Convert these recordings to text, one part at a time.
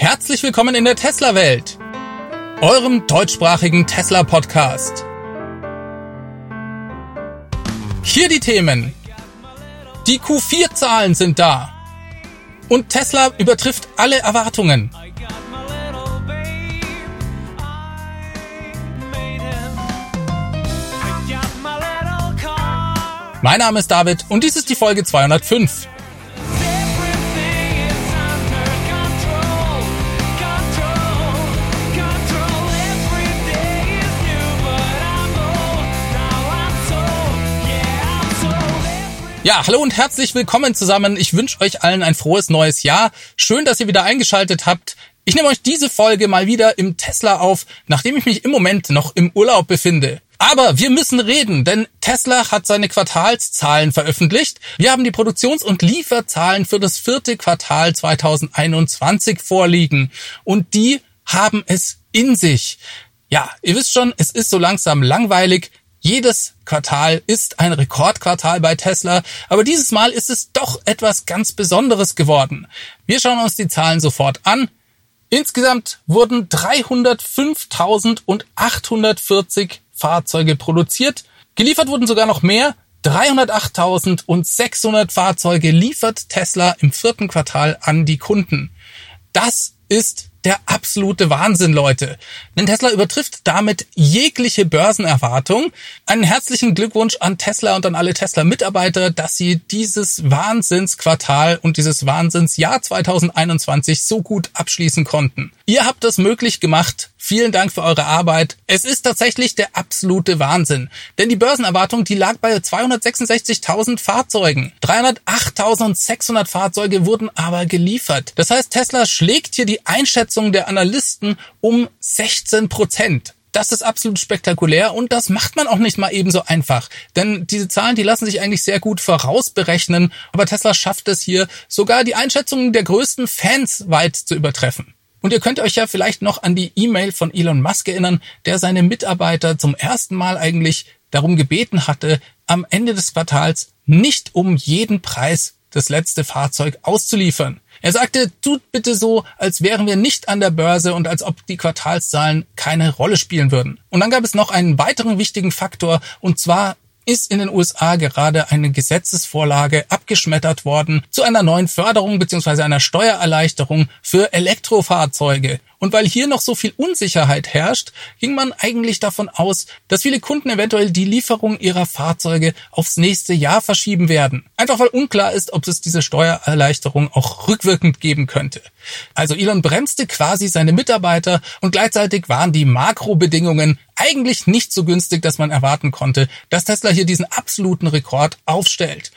Herzlich willkommen in der Tesla-Welt, eurem deutschsprachigen Tesla-Podcast. Hier die Themen. Die Q4-Zahlen sind da. Und Tesla übertrifft alle Erwartungen. Mein Name ist David und dies ist die Folge 205. Ja, hallo und herzlich willkommen zusammen. Ich wünsche euch allen ein frohes neues Jahr. Schön, dass ihr wieder eingeschaltet habt. Ich nehme euch diese Folge mal wieder im Tesla auf, nachdem ich mich im Moment noch im Urlaub befinde. Aber wir müssen reden, denn Tesla hat seine Quartalszahlen veröffentlicht. Wir haben die Produktions- und Lieferzahlen für das vierte Quartal 2021 vorliegen. Und die haben es in sich. Ja, ihr wisst schon, es ist so langsam langweilig. Jedes Quartal ist ein Rekordquartal bei Tesla, aber dieses Mal ist es doch etwas ganz Besonderes geworden. Wir schauen uns die Zahlen sofort an. Insgesamt wurden 305.840 Fahrzeuge produziert. Geliefert wurden sogar noch mehr. 308.600 Fahrzeuge liefert Tesla im vierten Quartal an die Kunden. Das ist der absolute Wahnsinn, Leute. Denn Tesla übertrifft damit jegliche Börsenerwartung. Einen herzlichen Glückwunsch an Tesla und an alle Tesla-Mitarbeiter, dass sie dieses Wahnsinnsquartal und dieses Wahnsinnsjahr 2021 so gut abschließen konnten. Ihr habt das möglich gemacht. Vielen Dank für eure Arbeit. Es ist tatsächlich der absolute Wahnsinn. Denn die Börsenerwartung, die lag bei 266.000 Fahrzeugen. 308.600 Fahrzeuge wurden aber geliefert. Das heißt, Tesla schlägt hier die Einschätzung der Analysten um 16 Prozent. Das ist absolut spektakulär und das macht man auch nicht mal ebenso einfach. Denn diese Zahlen, die lassen sich eigentlich sehr gut vorausberechnen, aber Tesla schafft es hier, sogar die Einschätzungen der größten Fans weit zu übertreffen. Und ihr könnt euch ja vielleicht noch an die E-Mail von Elon Musk erinnern, der seine Mitarbeiter zum ersten Mal eigentlich darum gebeten hatte, am Ende des Quartals nicht um jeden Preis das letzte Fahrzeug auszuliefern. Er sagte, tut bitte so, als wären wir nicht an der Börse und als ob die Quartalszahlen keine Rolle spielen würden. Und dann gab es noch einen weiteren wichtigen Faktor, und zwar ist in den USA gerade eine Gesetzesvorlage abgeschmettert worden zu einer neuen Förderung bzw. einer Steuererleichterung für Elektrofahrzeuge. Und weil hier noch so viel Unsicherheit herrscht, ging man eigentlich davon aus, dass viele Kunden eventuell die Lieferung ihrer Fahrzeuge aufs nächste Jahr verschieben werden. Einfach weil unklar ist, ob es diese Steuererleichterung auch rückwirkend geben könnte. Also Elon bremste quasi seine Mitarbeiter und gleichzeitig waren die Makrobedingungen eigentlich nicht so günstig, dass man erwarten konnte, dass Tesla hier diesen absoluten Rekord aufstellt.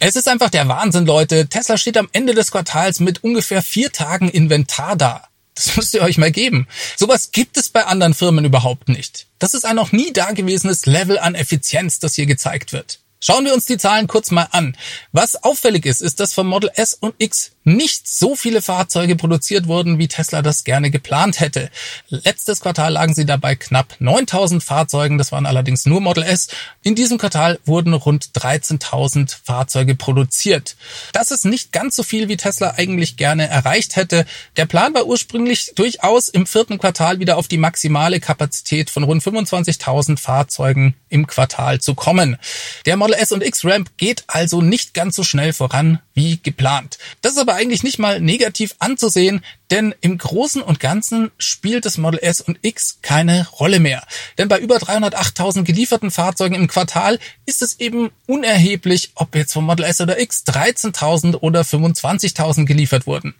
Es ist einfach der Wahnsinn, Leute. Tesla steht am Ende des Quartals mit ungefähr vier Tagen Inventar da. Das müsst ihr euch mal geben. Sowas gibt es bei anderen Firmen überhaupt nicht. Das ist ein noch nie dagewesenes Level an Effizienz, das hier gezeigt wird. Schauen wir uns die Zahlen kurz mal an. Was auffällig ist, ist, dass vom Model S und X nicht so viele Fahrzeuge produziert wurden, wie Tesla das gerne geplant hätte. Letztes Quartal lagen sie dabei knapp 9000 Fahrzeugen, das waren allerdings nur Model S. In diesem Quartal wurden rund 13.000 Fahrzeuge produziert. Das ist nicht ganz so viel, wie Tesla eigentlich gerne erreicht hätte. Der Plan war ursprünglich durchaus im vierten Quartal wieder auf die maximale Kapazität von rund 25.000 Fahrzeugen im Quartal zu kommen. Der Model S und Ramp geht also nicht ganz so schnell voran wie geplant. Das ist aber eigentlich nicht mal negativ anzusehen, denn im Großen und Ganzen spielt das Model S und X keine Rolle mehr. Denn bei über 308.000 gelieferten Fahrzeugen im Quartal ist es eben unerheblich, ob jetzt vom Model S oder X 13.000 oder 25.000 geliefert wurden.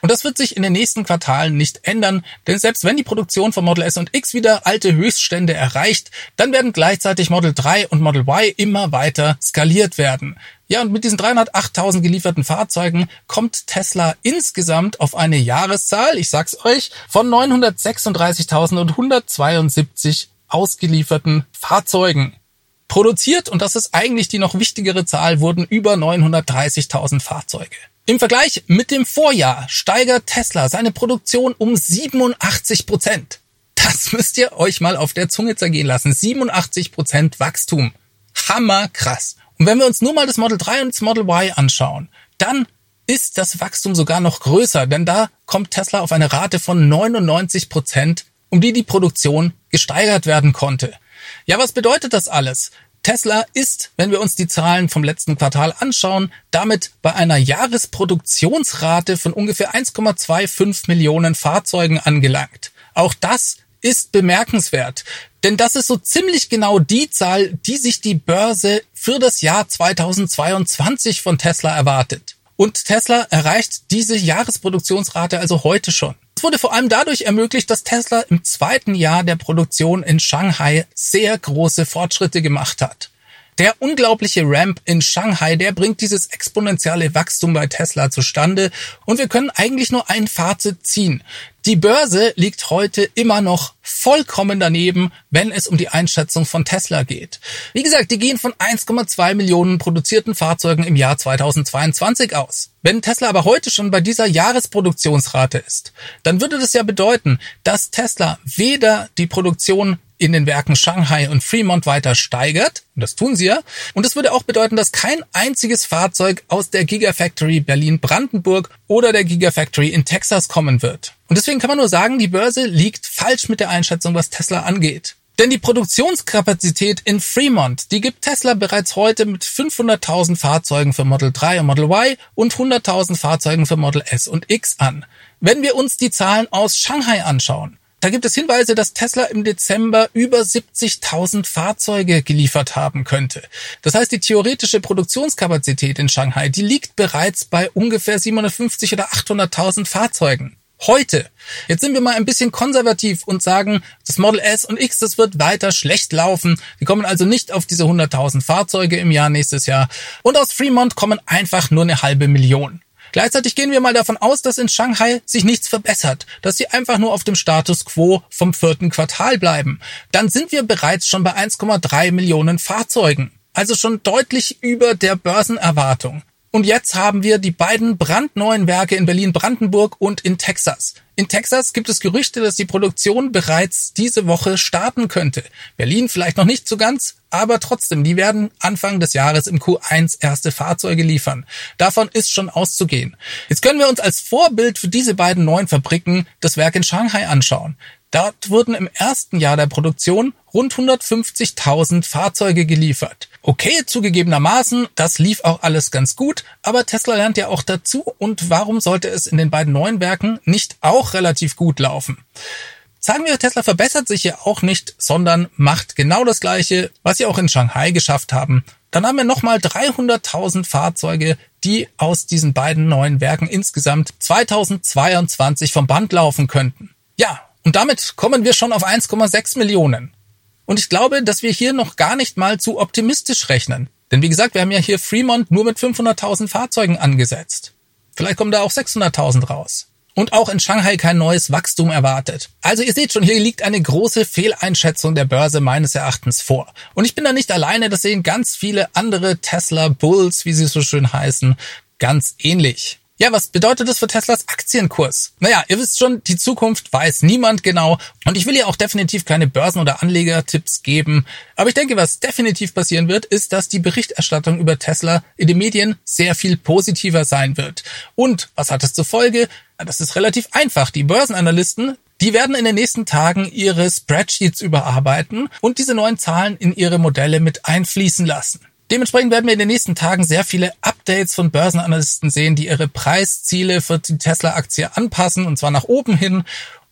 Und das wird sich in den nächsten Quartalen nicht ändern, denn selbst wenn die Produktion von Model S und X wieder alte Höchststände erreicht, dann werden gleichzeitig Model 3 und Model Y immer weiter skaliert werden. Ja, und mit diesen 308.000 gelieferten Fahrzeugen kommt Tesla insgesamt auf eine Jahreszahl, ich sag's euch, von 936.000 und 172 ausgelieferten Fahrzeugen. Produziert, und das ist eigentlich die noch wichtigere Zahl, wurden über 930.000 Fahrzeuge. Im Vergleich mit dem Vorjahr steigert Tesla seine Produktion um 87 Prozent. Das müsst ihr euch mal auf der Zunge zergehen lassen. 87 Prozent Wachstum. Hammer krass. Und wenn wir uns nur mal das Model 3 und das Model Y anschauen, dann ist das Wachstum sogar noch größer, denn da kommt Tesla auf eine Rate von 99 Prozent, um die die Produktion gesteigert werden konnte. Ja, was bedeutet das alles? Tesla ist, wenn wir uns die Zahlen vom letzten Quartal anschauen, damit bei einer Jahresproduktionsrate von ungefähr 1,25 Millionen Fahrzeugen angelangt. Auch das ist bemerkenswert, denn das ist so ziemlich genau die Zahl, die sich die Börse für das Jahr 2022 von Tesla erwartet. Und Tesla erreicht diese Jahresproduktionsrate also heute schon. Es wurde vor allem dadurch ermöglicht, dass Tesla im zweiten Jahr der Produktion in Shanghai sehr große Fortschritte gemacht hat. Der unglaubliche Ramp in Shanghai, der bringt dieses exponentielle Wachstum bei Tesla zustande und wir können eigentlich nur ein Fazit ziehen. Die Börse liegt heute immer noch vollkommen daneben, wenn es um die Einschätzung von Tesla geht. Wie gesagt, die gehen von 1,2 Millionen produzierten Fahrzeugen im Jahr 2022 aus. Wenn Tesla aber heute schon bei dieser Jahresproduktionsrate ist, dann würde das ja bedeuten, dass Tesla weder die Produktion in den Werken Shanghai und Fremont weiter steigert, und das tun sie ja, und das würde auch bedeuten, dass kein einziges Fahrzeug aus der Gigafactory Berlin-Brandenburg oder der Gigafactory in Texas kommen wird. Und deswegen kann man nur sagen, die Börse liegt falsch mit der Einschätzung, was Tesla angeht. Denn die Produktionskapazität in Fremont, die gibt Tesla bereits heute mit 500.000 Fahrzeugen für Model 3 und Model Y und 100.000 Fahrzeugen für Model S und X an. Wenn wir uns die Zahlen aus Shanghai anschauen, da gibt es Hinweise, dass Tesla im Dezember über 70.000 Fahrzeuge geliefert haben könnte. Das heißt, die theoretische Produktionskapazität in Shanghai, die liegt bereits bei ungefähr 750 oder 800.000 Fahrzeugen. Heute. Jetzt sind wir mal ein bisschen konservativ und sagen, das Model S und X, das wird weiter schlecht laufen. Die kommen also nicht auf diese 100.000 Fahrzeuge im Jahr nächstes Jahr. Und aus Fremont kommen einfach nur eine halbe Million. Gleichzeitig gehen wir mal davon aus, dass in Shanghai sich nichts verbessert, dass sie einfach nur auf dem Status quo vom vierten Quartal bleiben. Dann sind wir bereits schon bei 1,3 Millionen Fahrzeugen. Also schon deutlich über der Börsenerwartung. Und jetzt haben wir die beiden brandneuen Werke in Berlin-Brandenburg und in Texas. In Texas gibt es Gerüchte, dass die Produktion bereits diese Woche starten könnte. Berlin vielleicht noch nicht so ganz, aber trotzdem, die werden Anfang des Jahres im Q1 erste Fahrzeuge liefern. Davon ist schon auszugehen. Jetzt können wir uns als Vorbild für diese beiden neuen Fabriken das Werk in Shanghai anschauen. Dort wurden im ersten Jahr der Produktion rund 150.000 Fahrzeuge geliefert. Okay, zugegebenermaßen, das lief auch alles ganz gut, aber Tesla lernt ja auch dazu und warum sollte es in den beiden neuen Werken nicht auch relativ gut laufen? Sagen wir, Tesla verbessert sich ja auch nicht, sondern macht genau das Gleiche, was sie auch in Shanghai geschafft haben. Dann haben wir nochmal 300.000 Fahrzeuge, die aus diesen beiden neuen Werken insgesamt 2022 vom Band laufen könnten. Ja, und damit kommen wir schon auf 1,6 Millionen. Und ich glaube, dass wir hier noch gar nicht mal zu optimistisch rechnen. Denn wie gesagt, wir haben ja hier Fremont nur mit 500.000 Fahrzeugen angesetzt. Vielleicht kommen da auch 600.000 raus. Und auch in Shanghai kein neues Wachstum erwartet. Also ihr seht schon, hier liegt eine große Fehleinschätzung der Börse meines Erachtens vor. Und ich bin da nicht alleine, das sehen ganz viele andere Tesla Bulls, wie sie so schön heißen, ganz ähnlich. Ja, was bedeutet das für Teslas Aktienkurs? Naja, ihr wisst schon, die Zukunft weiß niemand genau und ich will ja auch definitiv keine Börsen- oder Anlegertipps geben. Aber ich denke, was definitiv passieren wird, ist, dass die Berichterstattung über Tesla in den Medien sehr viel positiver sein wird. Und was hat es zur Folge? Das ist relativ einfach. Die Börsenanalysten, die werden in den nächsten Tagen ihre Spreadsheets überarbeiten und diese neuen Zahlen in ihre Modelle mit einfließen lassen. Dementsprechend werden wir in den nächsten Tagen sehr viele Updates von Börsenanalysten sehen, die ihre Preisziele für die Tesla-Aktie anpassen, und zwar nach oben hin.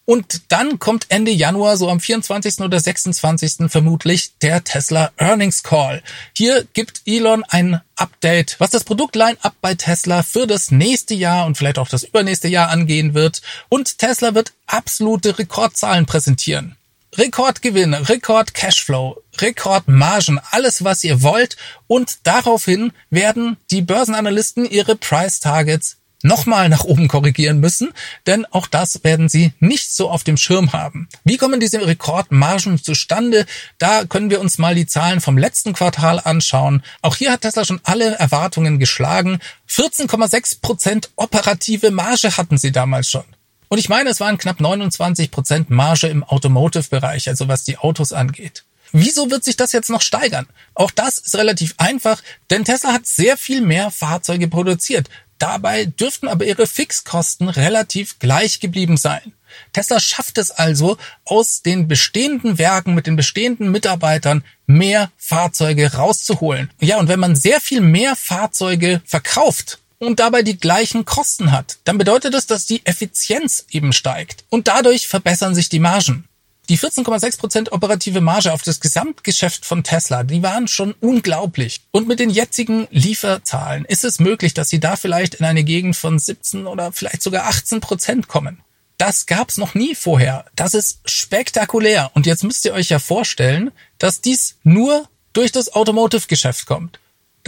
Und dann kommt Ende Januar, so am 24. oder 26. vermutlich, der Tesla Earnings Call. Hier gibt Elon ein Update, was das Produktline-up bei Tesla für das nächste Jahr und vielleicht auch das übernächste Jahr angehen wird. Und Tesla wird absolute Rekordzahlen präsentieren. Rekordgewinn, Rekord Cashflow, Rekordmargen, alles was ihr wollt und daraufhin werden die Börsenanalysten ihre Price Targets nochmal nach oben korrigieren müssen, denn auch das werden sie nicht so auf dem Schirm haben. Wie kommen diese Rekordmargen zustande? Da können wir uns mal die Zahlen vom letzten Quartal anschauen. Auch hier hat Tesla schon alle Erwartungen geschlagen. 14,6 Prozent operative Marge hatten sie damals schon. Und ich meine, es waren knapp 29 Prozent Marge im Automotive-Bereich, also was die Autos angeht. Wieso wird sich das jetzt noch steigern? Auch das ist relativ einfach, denn Tesla hat sehr viel mehr Fahrzeuge produziert. Dabei dürften aber ihre Fixkosten relativ gleich geblieben sein. Tesla schafft es also, aus den bestehenden Werken mit den bestehenden Mitarbeitern mehr Fahrzeuge rauszuholen. Ja, und wenn man sehr viel mehr Fahrzeuge verkauft, und dabei die gleichen Kosten hat, dann bedeutet das, dass die Effizienz eben steigt und dadurch verbessern sich die Margen. Die 14,6% operative Marge auf das Gesamtgeschäft von Tesla, die waren schon unglaublich. Und mit den jetzigen Lieferzahlen ist es möglich, dass sie da vielleicht in eine Gegend von 17 oder vielleicht sogar 18% kommen. Das gab's noch nie vorher. Das ist spektakulär. Und jetzt müsst ihr euch ja vorstellen, dass dies nur durch das Automotive-Geschäft kommt.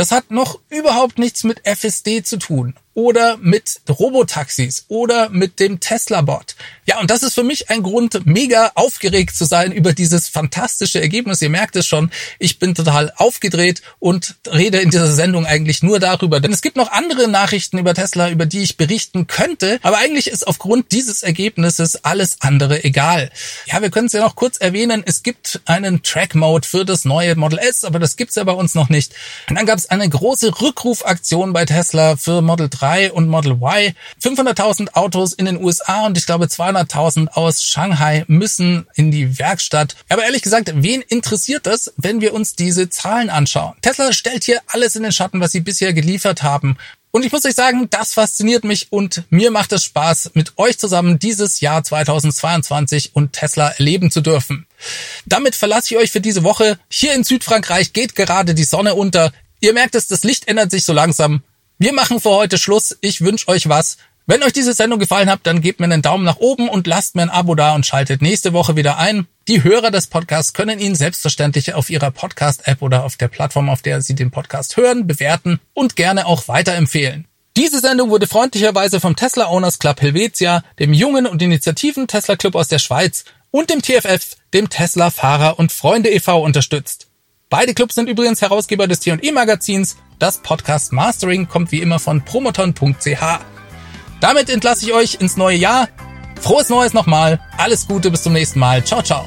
Das hat noch überhaupt nichts mit FSD zu tun oder mit Robotaxis oder mit dem Tesla-Bot. Ja, und das ist für mich ein Grund, mega aufgeregt zu sein über dieses fantastische Ergebnis. Ihr merkt es schon, ich bin total aufgedreht und rede in dieser Sendung eigentlich nur darüber. Denn es gibt noch andere Nachrichten über Tesla, über die ich berichten könnte. Aber eigentlich ist aufgrund dieses Ergebnisses alles andere egal. Ja, wir können es ja noch kurz erwähnen. Es gibt einen Track-Mode für das neue Model S, aber das gibt's ja bei uns noch nicht. Und dann gab es eine große Rückrufaktion bei Tesla für Model 3 3 und Model Y. 500.000 Autos in den USA und ich glaube 200.000 aus Shanghai müssen in die Werkstatt. Aber ehrlich gesagt, wen interessiert das, wenn wir uns diese Zahlen anschauen? Tesla stellt hier alles in den Schatten, was sie bisher geliefert haben. Und ich muss euch sagen, das fasziniert mich und mir macht es Spaß, mit euch zusammen dieses Jahr 2022 und Tesla erleben zu dürfen. Damit verlasse ich euch für diese Woche. Hier in Südfrankreich geht gerade die Sonne unter. Ihr merkt es, das Licht ändert sich so langsam. Wir machen für heute Schluss. Ich wünsche euch was. Wenn euch diese Sendung gefallen hat, dann gebt mir einen Daumen nach oben und lasst mir ein Abo da und schaltet nächste Woche wieder ein. Die Hörer des Podcasts können ihn selbstverständlich auf ihrer Podcast-App oder auf der Plattform, auf der sie den Podcast hören, bewerten und gerne auch weiterempfehlen. Diese Sendung wurde freundlicherweise vom Tesla Owners Club Helvetia, dem jungen und initiativen Tesla Club aus der Schweiz und dem TFF, dem Tesla Fahrer und Freunde e.V. unterstützt. Beide Clubs sind übrigens Herausgeber des T&E Magazins das Podcast Mastering kommt wie immer von promoton.ch. Damit entlasse ich euch ins neue Jahr. Frohes Neues nochmal. Alles Gute, bis zum nächsten Mal. Ciao, ciao.